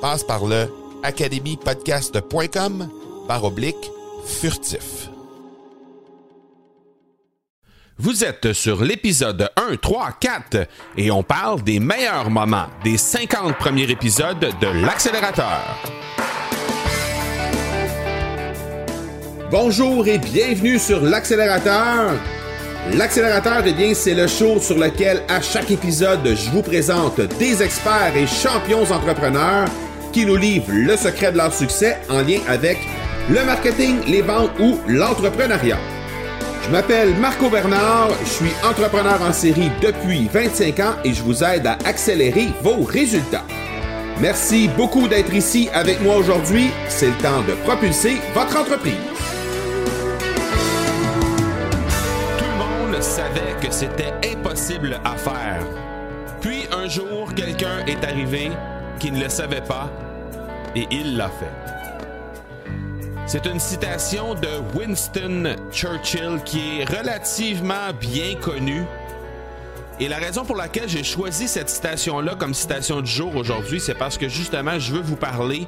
Passe par le academypodcast.com par oblique furtif. Vous êtes sur l'épisode 1, 3, 4 et on parle des meilleurs moments des 50 premiers épisodes de l'accélérateur. Bonjour et bienvenue sur l'accélérateur. L'accélérateur, eh bien, c'est le show sur lequel à chaque épisode, je vous présente des experts et champions entrepreneurs qui nous livrent le secret de leur succès en lien avec le marketing, les ventes ou l'entrepreneuriat. Je m'appelle Marco Bernard, je suis entrepreneur en série depuis 25 ans et je vous aide à accélérer vos résultats. Merci beaucoup d'être ici avec moi aujourd'hui. C'est le temps de propulser votre entreprise. savait que c'était impossible à faire. Puis un jour, quelqu'un est arrivé qui ne le savait pas et il l'a fait. C'est une citation de Winston Churchill qui est relativement bien connue. Et la raison pour laquelle j'ai choisi cette citation-là comme citation du jour aujourd'hui, c'est parce que justement, je veux vous parler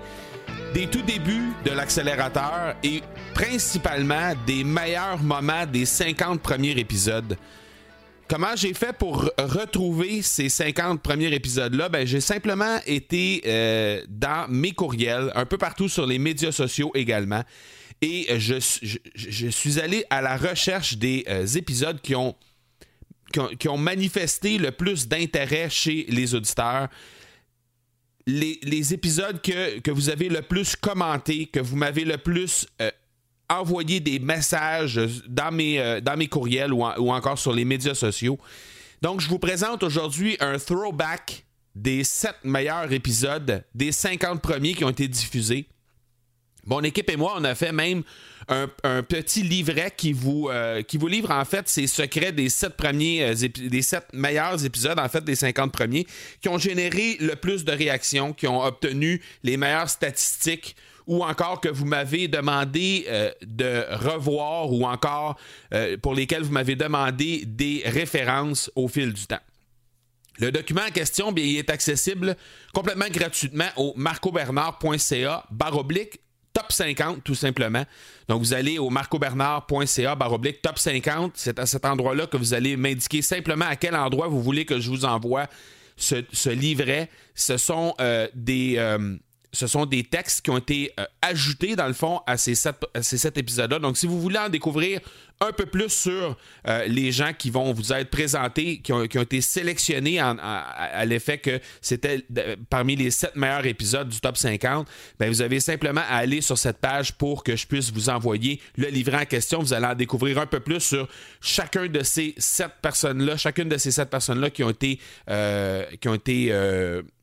des tout débuts de l'accélérateur et principalement des meilleurs moments des 50 premiers épisodes. Comment j'ai fait pour retrouver ces 50 premiers épisodes-là? Ben, j'ai simplement été euh, dans mes courriels, un peu partout sur les médias sociaux également. Et je, suis allé à la recherche des euh, épisodes qui ont, qui ont, manifesté le plus d'intérêt chez les auditeurs les, épisodes que, vous avez le plus commenté, que vous m'avez le plus euh, envoyé des messages dans mes, euh, dans mes courriels ou, encore sur les médias sociaux. Donc, je vous présente aujourd'hui un throwback des 7 meilleurs épisodes, des 50 premiers qui ont été diffusés. Mon équipe et moi, on a fait même un, petit livret qui vous, euh, qui vous livre en fait ces secrets des sept premiers, euh, des sept meilleurs épisodes en fait des 50 premiers qui ont généré le plus de réactions, qui ont obtenu les meilleures statistiques ou encore que vous m'avez demandé euh, de revoir ou encore pour lesquels vous m'avez demandé des références au fil du temps. Le document en question, bien, il est accessible complètement gratuitement au marcobernard.ca baroblique top 50 tout simplement. Donc vous allez au marcobernard.ca baroblique top 50. C'est à cet endroit-là que vous allez m'indiquer simplement à quel endroit vous voulez que je vous envoie ce, livret. Ce sont euh, des... Euh, ce sont des textes qui ont été euh, ajoutés, dans le fond, à ces sept, épisodes-là. Donc, si vous voulez en découvrir un peu plus sur euh, les gens qui vont vous être présentés, qui ont, été sélectionnés à, l'effet que c'était parmi les sept meilleurs épisodes du top 50, ben vous avez simplement à aller sur cette page pour que je puisse vous envoyer le livret en question. Vous allez en découvrir un peu plus sur chacun de ces sept personnes-là, chacune de ces sept personnes-là euh, qui ont été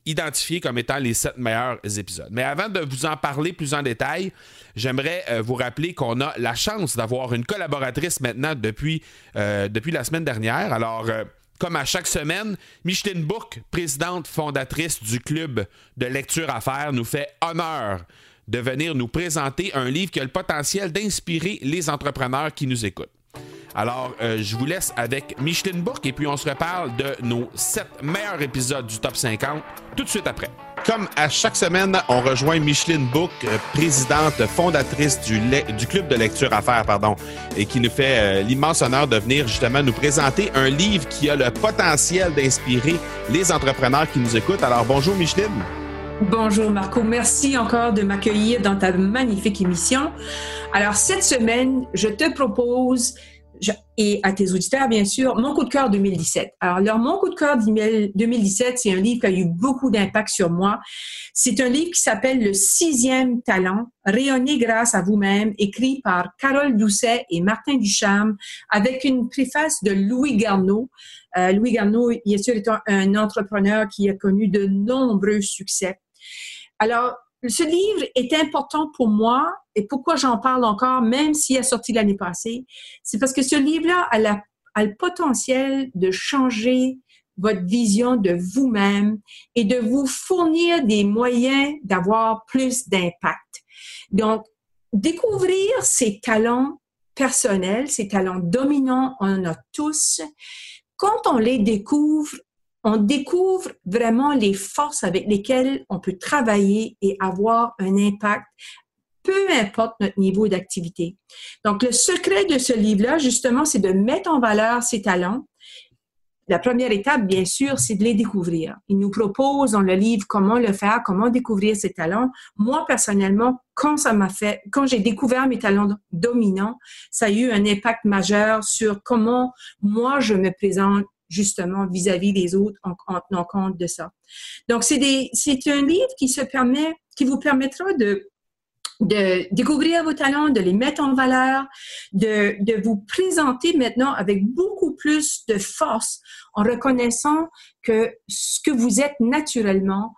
identifiées comme étant les sept meilleurs épisodes. Mais avant de vous en parler plus en détail, j'aimerais euh, vous rappeler qu'on a la chance d'avoir une collaboratrice maintenant depuis, euh, depuis la semaine dernière. Alors, euh, comme à chaque semaine, Micheline Bourque, présidente fondatrice du club de lecture à faire, nous fait honneur de venir nous présenter un livre qui a le potentiel d'inspirer les entrepreneurs qui nous écoutent. Alors, euh, je vous laisse avec Micheline Bourque et puis on se reparle de nos sept meilleurs épisodes du Top 50 tout de suite après. Comme à chaque semaine, on rejoint Micheline Book, euh, présidente fondatrice du, club de lecture à faire, pardon, et qui nous fait euh, l'immense honneur de venir justement nous présenter un livre qui a le potentiel d'inspirer les entrepreneurs qui nous écoutent. Alors bonjour Micheline. Bonjour Marco, merci encore de m'accueillir dans ta magnifique émission. Alors cette semaine, je te propose et à tes auditeurs, bien sûr, mon coup de cœur 2017. Alors, mon coup de cœur 2017, c'est un livre qui a eu beaucoup d'impact sur moi. C'est un livre qui s'appelle Le sixième talent, rayonner grâce à vous-même, écrit par Carole Doucet et Martin Ducharme, avec une préface de Louis Garneau. Euh, Louis Garneau, bien sûr, est un entrepreneur qui a connu de nombreux succès. Alors, ce livre est important pour moi et pourquoi j'en parle encore, même s'il est sorti l'année passée, c'est parce que ce livre-là a, le potentiel de changer votre vision de vous-même et de vous fournir des moyens d'avoir plus d'impact. Donc, découvrir ses talents personnels, ses talents dominants, on en a tous. Quand on les découvre, on découvre vraiment les forces avec lesquelles on peut travailler et avoir un impact, peu importe notre niveau d'activité. Donc, le secret de ce livre-là, justement, c'est de mettre en valeur ses talents. La première étape, bien sûr, c'est de les découvrir. Il nous propose dans le livre comment le faire, comment découvrir ses talents. Moi, personnellement, quand ça m'a fait, quand j'ai découvert mes talents dominants, ça a eu un impact majeur sur comment moi je me présente justement vis-à-vis des autres en, tenant compte de ça. Donc, c'est un livre qui se permet, qui vous permettra de de découvrir vos talents, de les mettre en valeur, de, de vous présenter maintenant avec beaucoup plus de force en reconnaissant que ce que vous êtes naturellement,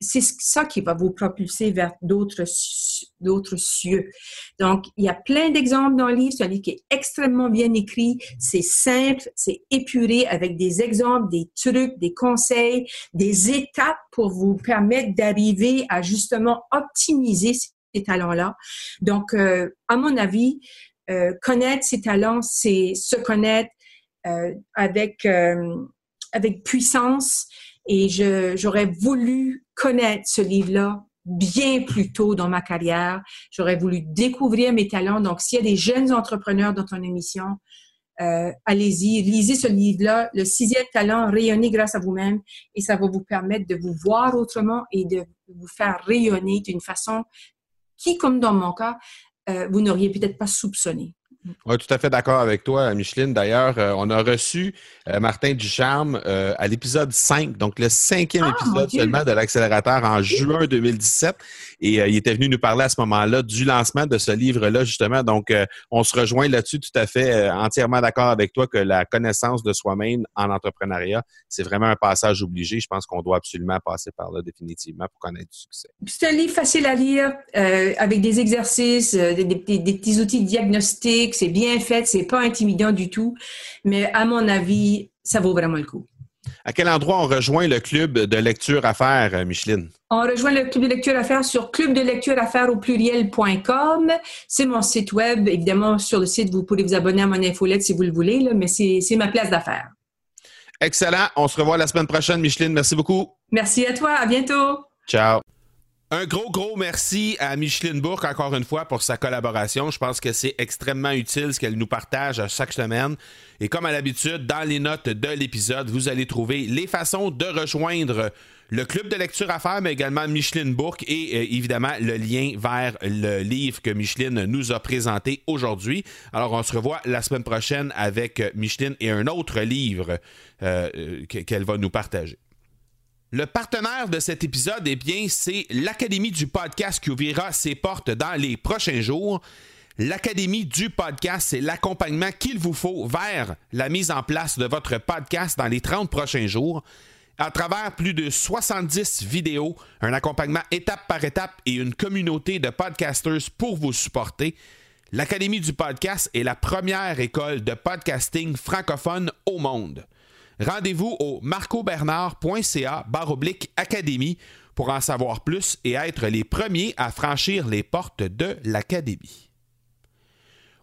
c'est ça qui va vous propulser vers d'autres d'autres cieux. Donc, il y a plein d'exemples dans le livre. C'est un livre qui est extrêmement bien écrit. C'est simple, c'est épuré avec des exemples, des trucs, des conseils, des étapes pour vous permettre d'arriver à justement optimiser ces talents-là. Donc, euh, à mon avis, euh, connaître ses talents, c'est se connaître euh, avec avec puissance et j'aurais voulu connaître ce livre-là bien plus tôt dans ma carrière. J'aurais voulu découvrir mes talents. Donc, s'il y a des jeunes entrepreneurs dans ton émission, euh, allez-y, lisez ce livre-là, Le sixième talent, rayonner grâce à vous-même, et ça va vous permettre de vous voir autrement et de vous faire rayonner d'une façon qui, comme dans mon cas, euh, vous n'auriez peut-être pas soupçonné. Oui, tout à fait d'accord avec toi, Micheline. D'ailleurs, euh, on a reçu euh, Martin Ducharme euh, à l'épisode 5, donc le cinquième ah, épisode seulement de l'accélérateur en juin 2017. Et il était venu nous parler à ce moment-là du lancement de ce livre-là, justement. Donc, on se rejoint là-dessus tout à fait, entièrement d'accord avec toi que la connaissance de soi-même en entrepreneuriat, c'est vraiment un passage obligé. Je pense qu'on doit absolument passer par là définitivement pour connaître du succès. C'est un livre facile à lire, avec des exercices, des, des petits outils diagnostiques c'est bien fait, c'est pas intimidant du tout, mais à mon avis, ça vaut vraiment le coup. À quel endroit on rejoint le club de lecture à faire, euh, Micheline? On rejoint le club de lecture à faire sur clubdelectureaffaires au pluriel.com. C'est mon site web. Évidemment, sur le site, vous pourrez vous abonner à mon infolette si vous le voulez, mais c'est ma place d'affaires. Excellent. On se revoit la semaine prochaine, Micheline. Merci beaucoup. Merci à toi. À bientôt. Ciao. Un gros, gros merci à Micheline Bourque encore une fois pour sa collaboration. Je pense que c'est extrêmement utile ce qu'elle nous partage chaque semaine. Et comme à l'habitude, dans les notes de l'épisode, vous allez trouver les façons de rejoindre le club de lecture à faire, mais également Micheline Bourque et euh, évidemment le lien vers le livre que Micheline nous a présenté aujourd'hui. Alors on se revoit la semaine prochaine avec Micheline et un autre livre euh, euh, qu'elle va nous partager. Le partenaire de cet épisode, eh bien, c'est l'Académie du podcast qui ouvrira ses portes dans les prochains jours. L'Académie du podcast, c'est l'accompagnement qu'il vous faut vers la mise en place de votre podcast dans les 30 prochains jours. À travers plus de 70 vidéos, un accompagnement étape par étape et une communauté de podcasters pour vous supporter, l'Académie du podcast est la première école de podcasting francophone au monde. Rendez-vous au marcobernard.ca baroblique académie pour en savoir plus et être les premiers à franchir les portes de l'académie.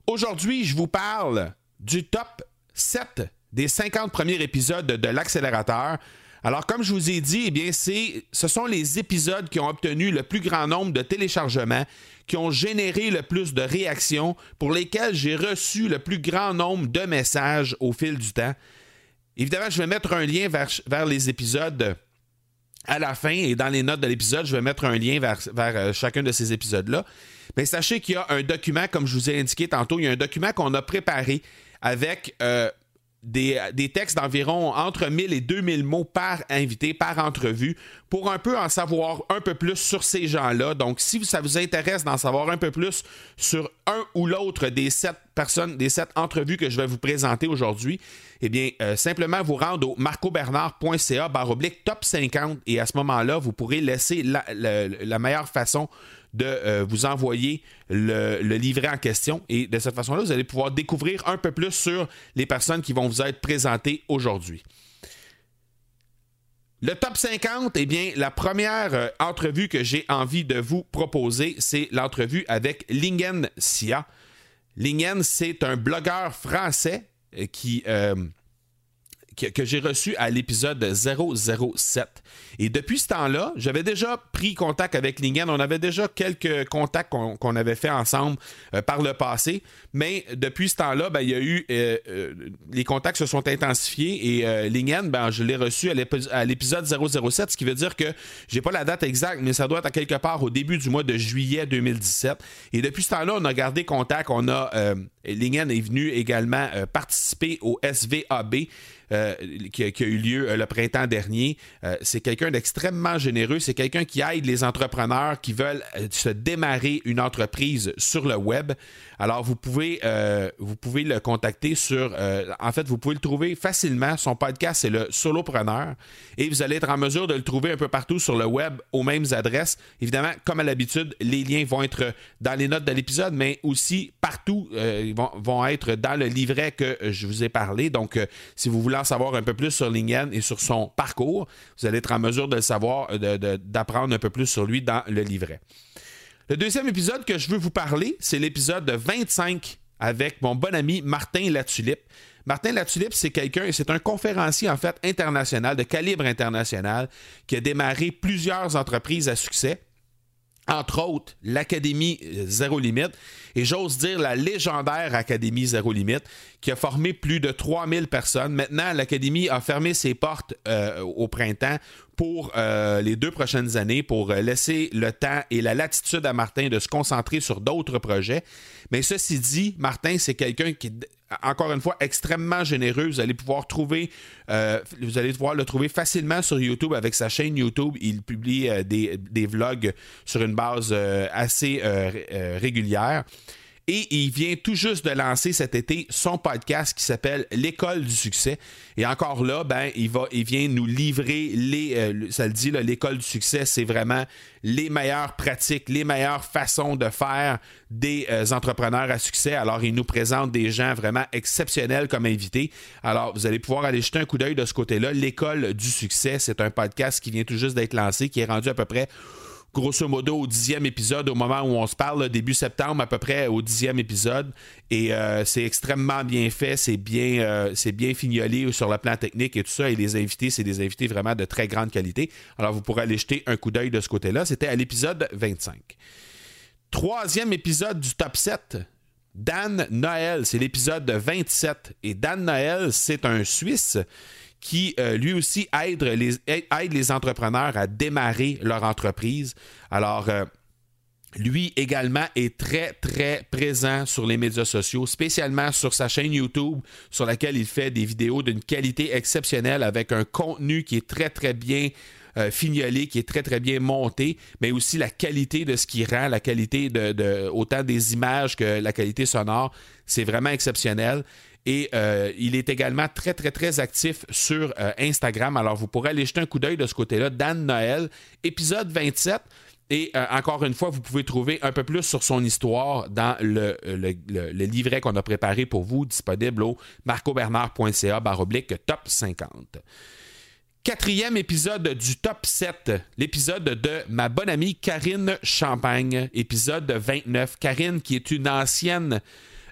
Aujourd'hui, je vous parle du top 7 des 50 premiers épisodes de l'accélérateur. Alors, comme je vous ai dit, eh bien, ce sont les épisodes qui ont obtenu le plus grand nombre de téléchargements, qui ont généré le plus de réactions, pour lesquels j'ai reçu le plus grand nombre de messages au fil du temps. Évidemment, je vais mettre un lien vers, vers les épisodes à la fin et dans les notes de l'épisode, je vais mettre un lien vers, vers euh, chacun de ces épisodes-là. Mais sachez qu'il y a un document, comme je vous ai indiqué tantôt, il y a un document qu'on a préparé avec euh, des, textes d'environ entre 1000 et 2000 mots par invité, par entrevue, pour un peu en savoir un peu plus sur ces gens-là. Donc, si ça vous intéresse d'en savoir un peu plus sur un ou l'autre des sept personnes, des sept entrevues que je vais vous présenter aujourd'hui, eh bien, euh, simplement vous rendre au marcobernard.ca baroblique top 50 et à ce moment-là, vous pourrez laisser la meilleure façon de euh, vous envoyer le, livret en question. Et de cette façon-là, vous allez pouvoir découvrir un peu plus sur les personnes qui vont vous être présentées aujourd'hui. Le top 50, eh bien, la première euh, entrevue que j'ai envie de vous proposer, c'est l'entrevue avec Lingen Sia. Lingen, c'est un blogueur français euh, que, j'ai reçu à l'épisode 007. Et depuis ce temps-là, j'avais déjà pris contact avec Lingen. On avait déjà quelques contacts qu'on avait fait ensemble euh, par le passé. Mais depuis ce temps-là, ben, il y a eu. Euh, euh, les contacts se sont intensifiés et Lingen, ben, je l'ai reçu à l'épisode 007, ce qui veut dire que j'ai pas la date exacte, mais ça doit être à quelque part au début du mois de juillet 2017. Et depuis ce temps-là, on a gardé contact. On a. Lingen est venu également participer au SVAB. Euh, qui, a, eu lieu euh, le printemps dernier. Euh, c'est quelqu'un d'extrêmement généreux. C'est quelqu'un qui aide les entrepreneurs qui veulent se démarrer une entreprise sur le web. Alors, vous pouvez, vous pouvez le contacter sur. en fait, vous pouvez le trouver facilement. Son podcast, c'est le Solopreneur. Et vous allez être en mesure de le trouver un peu partout sur le web aux mêmes adresses. Évidemment, comme à l'habitude, les liens vont être dans les notes de l'épisode, mais aussi partout, vont, être dans le livret que je vous ai parlé. Donc, si vous voulez savoir un peu plus sur Lingen et sur son parcours, vous allez être en mesure de le savoir, d'apprendre un peu plus sur lui dans le livret. Le deuxième épisode que je veux vous parler, c'est l'épisode 25 avec mon bon ami Martin Latulippe. Martin Latulippe, c'est quelqu'un, c'est un conférencier en fait international, de calibre international, qui a démarré plusieurs entreprises à succès entre autres l'Académie Zéro Limite, et j'ose dire la légendaire Académie Zéro Limite, qui a formé plus de 3000 personnes. Maintenant, l'Académie a fermé ses portes euh, au printemps pour euh, les deux prochaines années, pour laisser le temps et la latitude à Martin de se concentrer sur d'autres projets. Mais ceci dit, Martin, c'est quelqu'un qui encore une fois extrêmement généreux. Vous allez pouvoir trouver, euh, vous allez pouvoir le trouver facilement sur YouTube avec sa chaîne YouTube. Il publie des, des, vlogs sur une base assez régulière. Et il vient tout juste de lancer cet été son podcast qui s'appelle L'école du succès. Et encore là, ben, il, vient nous livrer les. Euh, ça le dit, l'école du succès, c'est vraiment les meilleures pratiques, les meilleures façons de faire des euh, entrepreneurs à succès. Alors, il nous présente des gens vraiment exceptionnels comme invités. Alors, vous allez pouvoir aller jeter un coup d'œil de ce côté-là. L'école du succès, c'est un podcast qui vient tout juste d'être lancé, qui est rendu à peu près grosso modo au dixième épisode, au moment où on se parle, début septembre, à peu près au dixième épisode. Et euh, c'est extrêmement bien fait, c'est bien, euh, c'est bien fignolé sur le plan technique et tout ça. Et les invités, c'est des invités vraiment de très grande qualité. Alors vous pourrez aller jeter un coup d'œil de ce côté-là. C'était à l'épisode 25. Troisième épisode du top 7. Dan Noël, c'est l'épisode 27. Et Dan Noël, c'est un Suisse qui euh, lui aussi aide les, entrepreneurs à démarrer leur entreprise. Alors, euh, lui également est très, très présent sur les médias sociaux, spécialement sur sa chaîne YouTube, sur laquelle il fait des vidéos d'une qualité exceptionnelle avec un contenu qui est très, très bien euh, fignolé, qui est très, très bien monté, mais aussi la qualité de ce qu'il rend, la qualité autant des images que la qualité sonore. C'est vraiment exceptionnel. Et euh, il est également très, très, très actif sur euh, Instagram. Alors, vous pourrez aller jeter un coup d'œil de ce côté-là. Dan Noël, épisode 27. Et euh, encore une fois, vous pouvez trouver un peu plus sur son histoire dans le, livret qu'on a préparé pour vous, disponible au marcobernard.ca baroblique top 50. Quatrième épisode du top 7, l'épisode de ma bonne amie Karine Champagne, épisode 29. Karine, qui est une ancienne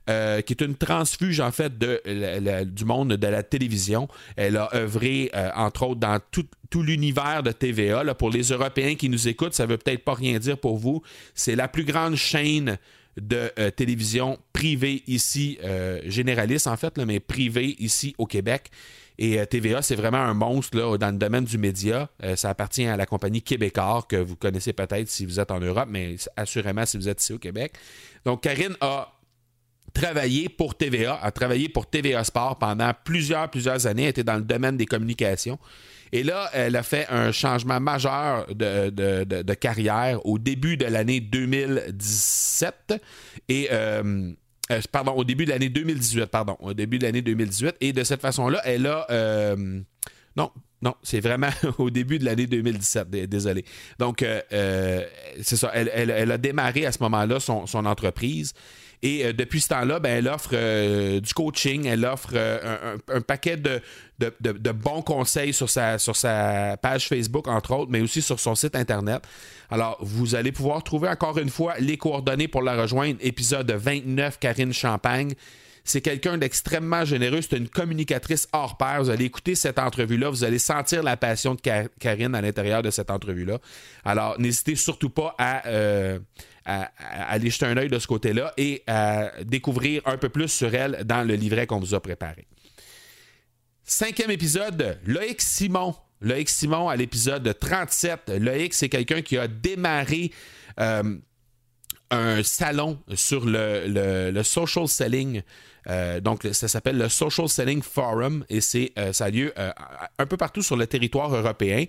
euh, qui est une transfuge en fait de, du monde de la télévision. Elle a œuvré euh, entre autres dans tout, l'univers de TVA. Là, pour les Européens qui nous écoutent, ça veut peut-être pas rien dire pour vous. C'est la plus grande chaîne de euh, télévision privée ici, généraliste en fait, mais privée ici au Québec. Et TVA, c'est vraiment un monstre là, dans le domaine du média. ça appartient à la compagnie Québécois, que vous connaissez peut-être si vous êtes en Europe, mais assurément si vous êtes ici au Québec. Donc, Karine a travaillé pour TVA, a travaillé pour TVA Sport pendant plusieurs, plusieurs années, était dans le domaine des communications. Et là, elle a fait un changement majeur de, carrière au début de l'année 2017 et euh, euh, pardon, au début de l'année 2018, pardon, au début de l'année 2018. Et de cette façon-là, elle a euh, non, non, c'est vraiment au début de l'année 2017, désolé. Donc, c'est ça, elle, a démarré à ce moment-là son, son entreprise. Et euh, depuis ce temps-là, ben, elle offre euh, du coaching, elle offre euh, un, paquet de, bons conseils sur sa, sur sa page Facebook, entre autres, mais aussi sur son site Internet. Alors, vous allez pouvoir trouver encore une fois les coordonnées pour la rejoindre. Épisode 29, Karine Champagne. C'est quelqu'un d'extrêmement généreux. C'est une communicatrice hors pair. Vous allez écouter cette entrevue-là. Vous allez sentir la passion de Karine à l'intérieur de cette entrevue-là. Alors, n'hésitez surtout pas à, à, aller jeter un œil de ce côté-là et à découvrir un peu plus sur elle dans le livret qu'on vous a préparé. Cinquième épisode, Loïc Simon. Loïc Simon à l'épisode 37. Loïc, c'est quelqu'un qui a démarré euh, un salon sur le, social selling. Euh, donc, ça s'appelle le Social Selling Forum et c'est, euh, ça a lieu un peu partout sur le territoire européen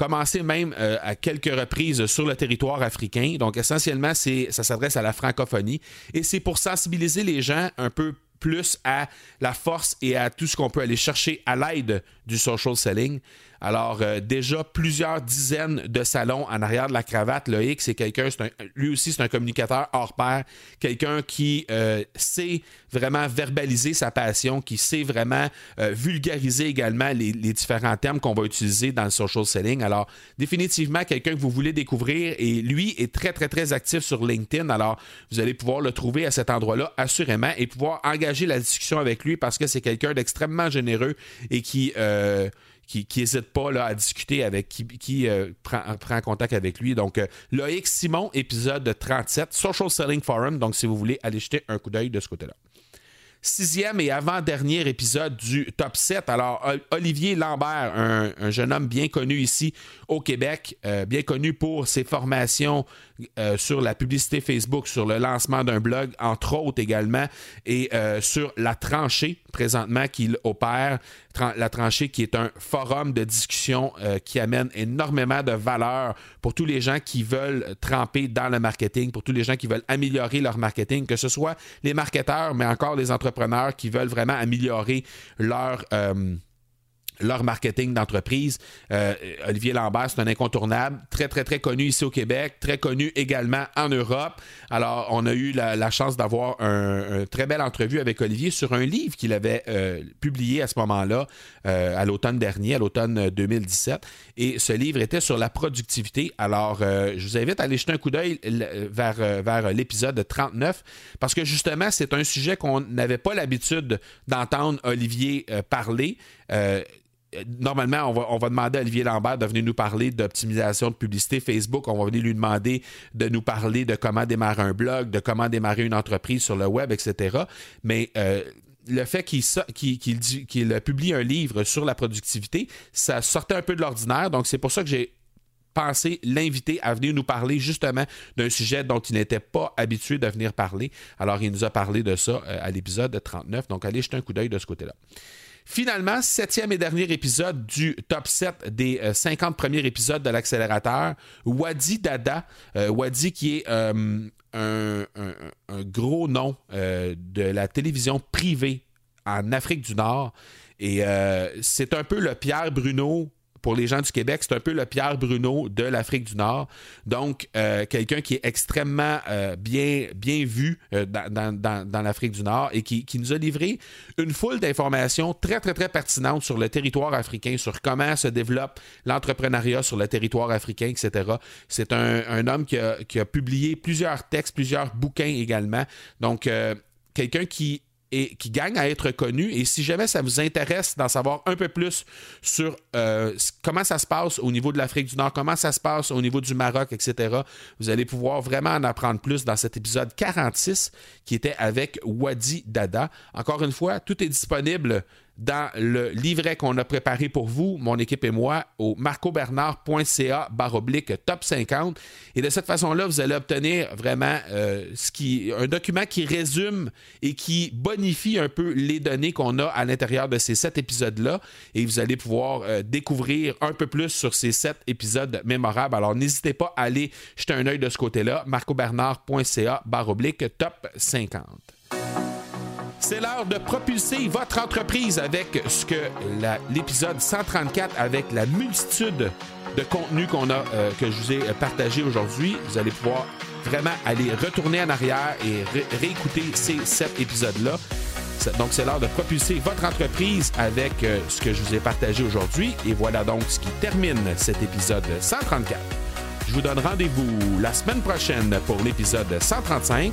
commencé même euh, à quelques reprises sur le territoire africain. Donc essentiellement, ça s'adresse à la francophonie et c'est pour sensibiliser les gens un peu plus à la force et à tout ce qu'on peut aller chercher à l'aide du social selling. Alors, euh, déjà plusieurs dizaines de salons en arrière de la cravate. Loïc, c'est quelqu'un, lui aussi, c'est un communicateur hors pair, quelqu'un qui euh, sait vraiment verbaliser sa passion, qui sait vraiment euh, vulgariser également les, différents termes qu'on va utiliser dans le social selling. Alors, définitivement, quelqu'un que vous voulez découvrir et lui est très, très, très actif sur LinkedIn. Alors, vous allez pouvoir le trouver à cet endroit-là, assurément, et pouvoir engager la discussion avec lui parce que c'est quelqu'un d'extrêmement généreux et qui qui n'hésite pas à discuter avec qui, euh, prend, prend, contact avec lui. Donc, euh, Loïc Simon, épisode 37, Social Selling Forum. Donc, si vous voulez aller jeter un coup d'œil de ce côté-là sixième et avant-dernier épisode du top 7. Alors, Olivier Lambert, un, jeune homme bien connu ici au Québec, euh, bien connu pour ses formations euh, sur la publicité Facebook, sur le lancement d'un blog, entre autres également, et euh, sur la tranchée présentement qu'il opère. La tranchée qui est un forum de discussion qui amène énormément de valeur pour tous les gens qui veulent tremper dans le marketing, pour tous les gens qui veulent améliorer leur marketing, que ce soit les marketeurs, mais encore les entrepreneurs qui veulent vraiment améliorer leur... Euh, leur marketing d'entreprise. Euh, Olivier Lambert, c'est un incontournable, très, très, très connu ici au Québec, très connu également en Europe. Alors, on a eu la, chance d'avoir un, très belle entrevue avec Olivier sur un livre qu'il avait euh, publié à ce moment-là, à l'automne dernier, à l'automne 2017. Et ce livre était sur la productivité. Alors, je vous invite à aller jeter un coup d'œil vers, vers l'épisode 39, parce que justement, c'est un sujet qu'on n'avait pas l'habitude d'entendre Olivier parler. Euh, normalement, on va, demander à Olivier Lambert de venir nous parler d'optimisation de publicité Facebook. On va venir lui demander de nous parler de comment démarrer un blog, de comment démarrer une entreprise sur le web, etc. Mais euh, le fait qu'il publie un livre sur la productivité, ça sortait un peu de l'ordinaire. Donc, c'est pour ça que j'ai pensé l'inviter à venir nous parler justement d'un sujet dont il n'était pas habitué de venir parler. Alors, il nous a parlé de ça euh, à l'épisode 39. Donc, allez jeter un coup d'œil de ce côté-là. Finalement, septième et dernier épisode du top 7 des 50 euh, premiers épisodes de l'accélérateur, Wadi Dada. Euh, Wadi qui est un, gros nom de la télévision privée en Afrique du Nord. Et c'est un peu le Pierre Bruno pour les gens du Québec, c'est un peu le Pierre Bruno de l'Afrique du Nord. Donc, euh, quelqu'un qui est extrêmement euh, bien, bien vu euh, dans, l'Afrique du Nord et qui, nous a livré une foule d'informations très, très, très pertinentes sur le territoire africain, sur comment se développe l'entrepreneuriat sur le territoire africain, etc. C'est un, homme qui a, qui a, publié plusieurs textes, plusieurs bouquins également. Donc, quelqu'un qui et qui gagne à être connu. Et si jamais ça vous intéresse d'en savoir un peu plus sur euh, comment ça se passe au niveau de l'Afrique du Nord, comment ça se passe au niveau du Maroc, etc., vous allez pouvoir vraiment en apprendre plus dans cet épisode 46 qui était avec Wadi Dada. Encore une fois, tout est disponible dans le livret qu'on a préparé pour vous, mon équipe et moi, au marcobernard.ca baroblique top 50. Et de cette façon-là, vous allez obtenir vraiment euh, un document qui résume et qui bonifie un peu les données qu'on a à l'intérieur de ces sept épisodes-là. Et vous allez pouvoir euh, découvrir un peu plus sur ces sept épisodes mémorables. Alors n'hésitez pas à aller jeter un œil de ce côté-là, marcobernard.ca baroblique top 50. C'est l'heure de propulser votre entreprise avec ce que l'épisode 134, avec la multitude de contenus qu'on a, euh, que je vous ai partagé aujourd'hui. Vous allez pouvoir vraiment aller retourner en arrière et réécouter ces sept épisodes-là. Donc, c'est l'heure de propulser votre entreprise avec euh, ce que je vous ai partagé aujourd'hui. Et voilà donc ce qui termine cet épisode 134. Je vous donne rendez-vous la semaine prochaine pour l'épisode 135.